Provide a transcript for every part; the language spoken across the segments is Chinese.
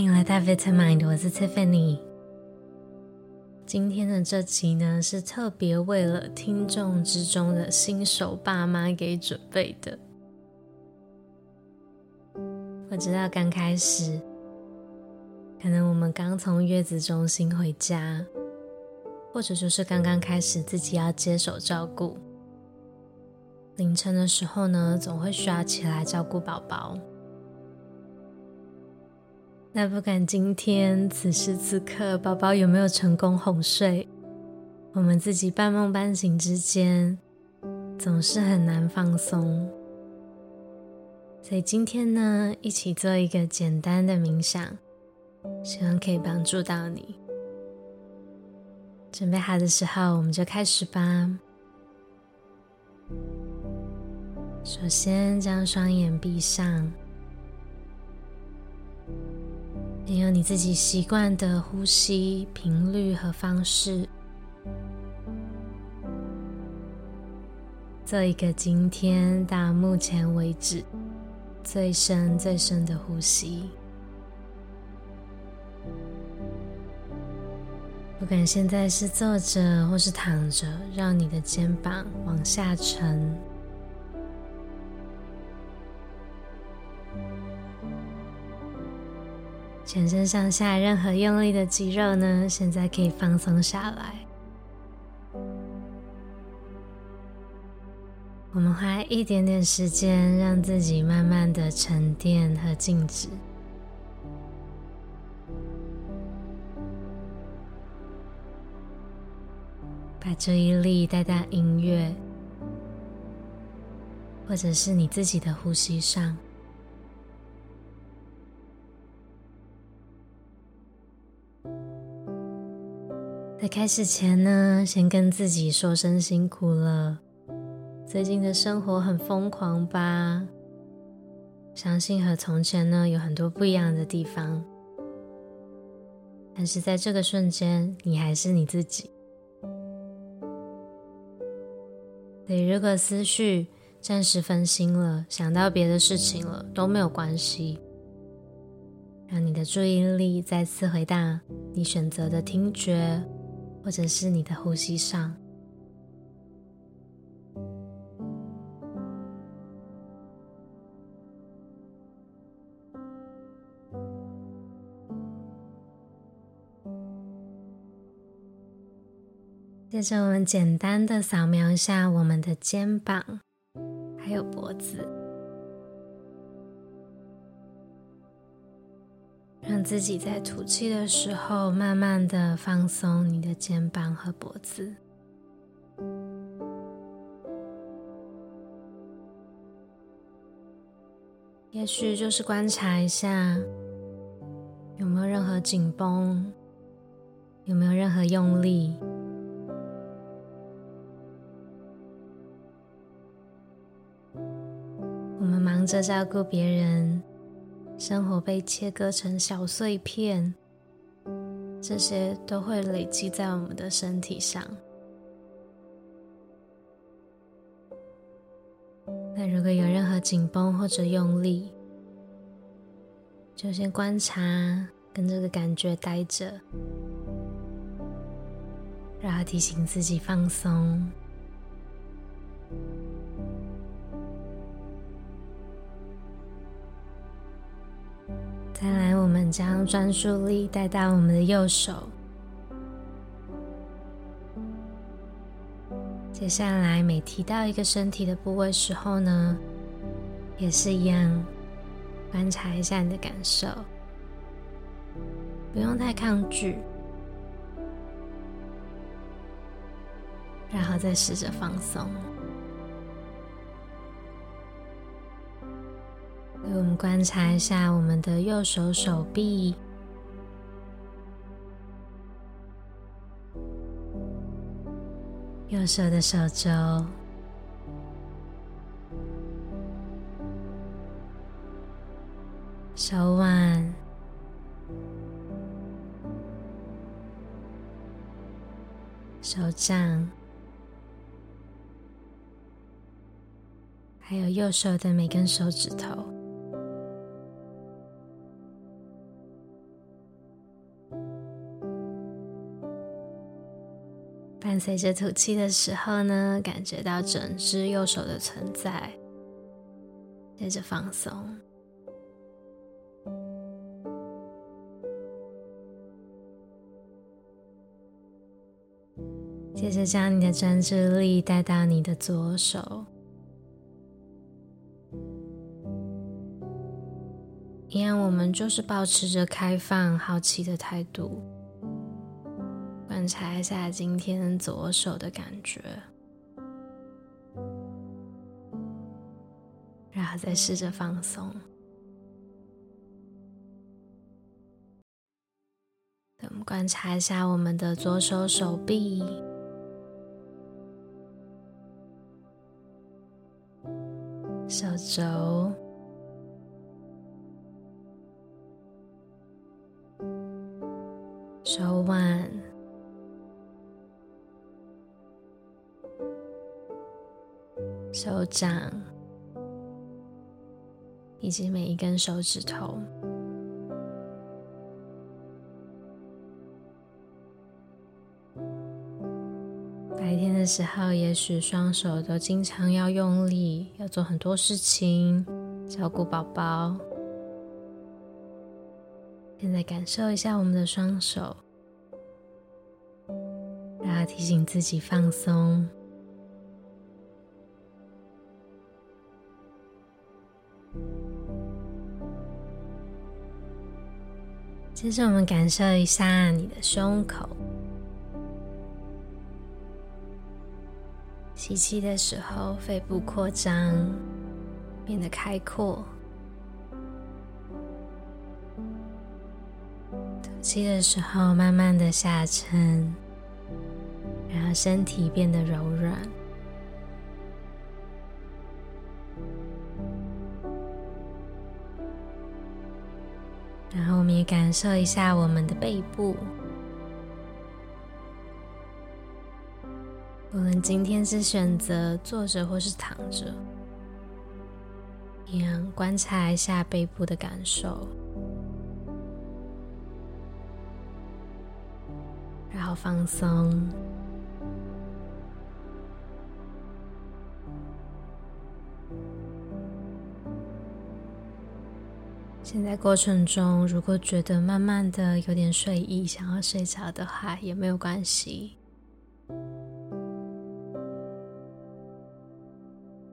欢迎来到 Vitamind，我是 Tiffany。今天的这集呢，是特别为了听众之中的新手爸妈给准备的。我知道刚开始，可能我们刚从月子中心回家，或者就是刚刚开始自己要接手照顾，凌晨的时候呢，总会需要起来照顾宝宝。那不管今天此时此刻宝宝有没有成功哄睡，我们自己半梦半醒之间，总是很难放松。所以今天呢，一起做一个简单的冥想，希望可以帮助到你。准备好的时候，我们就开始吧。首先，将双眼闭上。你有你自己习惯的呼吸频率和方式，做一个今天到目前为止最深最深的呼吸。不管现在是坐着或是躺着，让你的肩膀往下沉。全身上下任何用力的肌肉呢，现在可以放松下来。我们花一点点时间，让自己慢慢的沉淀和静止。把注意力带到音乐，或者是你自己的呼吸上。在开始前呢，先跟自己说声辛苦了。最近的生活很疯狂吧？相信和从前呢有很多不一样的地方，但是在这个瞬间，你还是你自己。对，如果思绪暂时分心了，想到别的事情了，都没有关系。让你的注意力再次回到你选择的听觉。或者是你的呼吸上，接着我们简单的扫描一下我们的肩膀，还有脖子。让自己在吐气的时候，慢慢的放松你的肩膀和脖子。也许就是观察一下，有没有任何紧绷，有没有任何用力。我们忙着照顾别人。生活被切割成小碎片，这些都会累积在我们的身体上。那如果有任何紧绷或者用力，就先观察，跟这个感觉待着，然后提醒自己放松。再来，我们将专注力带到我们的右手。接下来，每提到一个身体的部位时候呢，也是一样，观察一下你的感受，不用太抗拒，然后再试着放松。我们观察一下我们的右手手臂、右手的手肘、手腕、手掌，还有右手的每根手指头。随着吐气的时候呢，感觉到整只右手的存在，接着放松。接着将你的专注力带到你的左手，一样，我们就是保持着开放、好奇的态度，观察一下今天左手的感觉，然后再试着放松。我们观察一下我们的左手手臂。手肘、手腕、手掌，以及每一根手指头。白天的时候，也许双手都经常要用力，要做很多事情，照顾宝宝。现在感受一下我们的双手，然后提醒自己放松。接着，我们感受一下你的胸口。吸气的时候，肺部扩张，变得开阔；吐气的时候，慢慢的下沉，然后身体变得柔软。们也感受一下我们的背部。无论今天是选择坐着或是躺着，一样观察一下背部的感受，然后放松。现在过程中，如果觉得慢慢的有点睡意，想要睡着的话，也没有关系。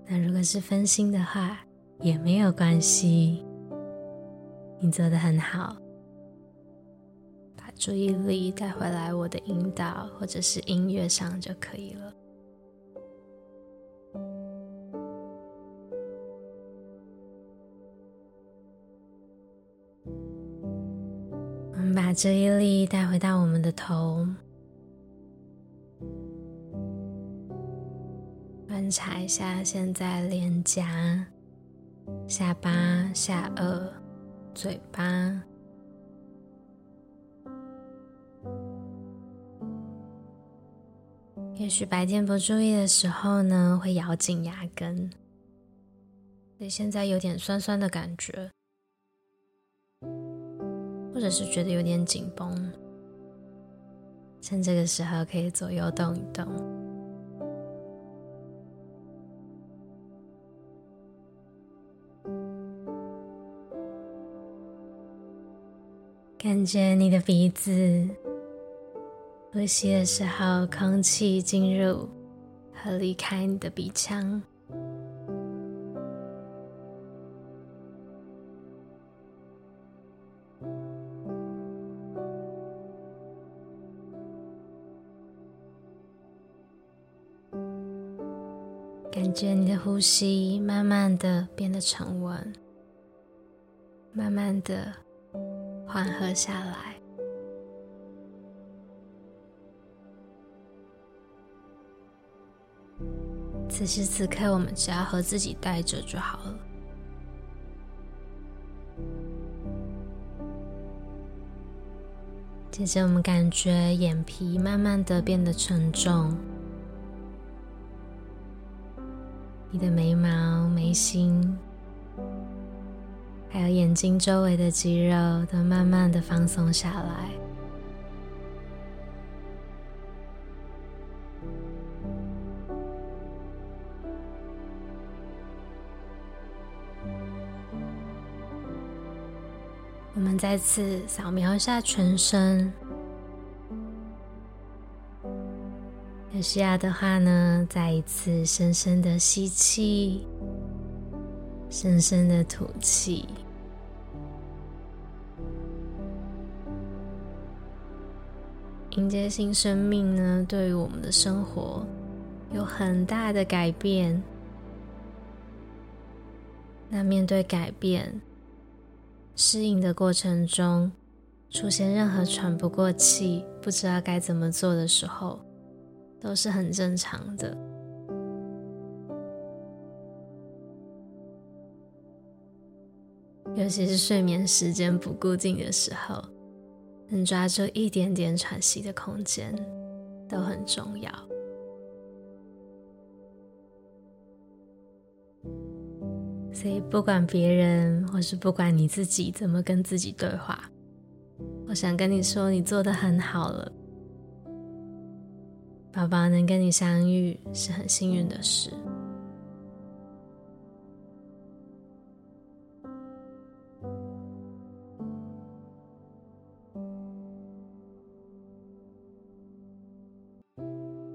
那如果是分心的话，也没有关系，你做得很好，把注意力带回来我的引导或者是音乐上就可以了。注意力带回到我们的头。观察一下，现在脸颊、下巴、下颚、嘴巴，也许白天不注意的时候呢，会咬紧牙根，所以现在有点酸酸的感觉，或者是觉得有点紧绷，趁这个时候可以左右动一动。感觉你的鼻子呼吸的时候，空气进入和离开你的鼻腔。呼吸慢慢的变得沉稳，慢慢的。缓和下来。此时此刻，我们只要和自己待着就好了。接着，我们感觉眼皮慢慢的变得沉重，你的眉毛眉心还有眼睛周围的肌肉都慢慢的放松下来。我们再次扫描一下全身。有需要的话呢，再一次深深的吸气，深深的吐气。迎接新生命呢，对于我们的生活有很大的改变。那面对改变，适应的过程中，出现任何喘不过气、不知道该怎么做的时候，都是很正常的，尤其是睡眠时间不固定的时候，能抓住一点点喘息的空间都很重要。所以，不管别人或是不管你自己怎么跟自己对话，我想跟你说，你做得很好了。宝宝能跟你相遇是很幸运的事。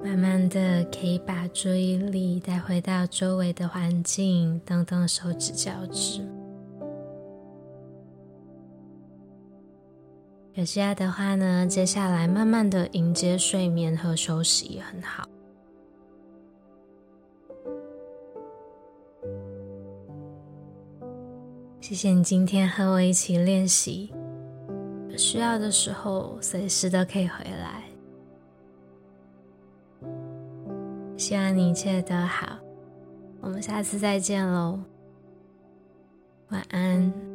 慢慢的，可以把注意力带回到周围的环境，动动手指、脚趾。有需要的话呢，接下来慢慢的迎接睡眠和休息也很好。谢谢你今天和我一起练习，需要的时候随时都可以回来。希望你一切都好，我们下次再见喽，晚安。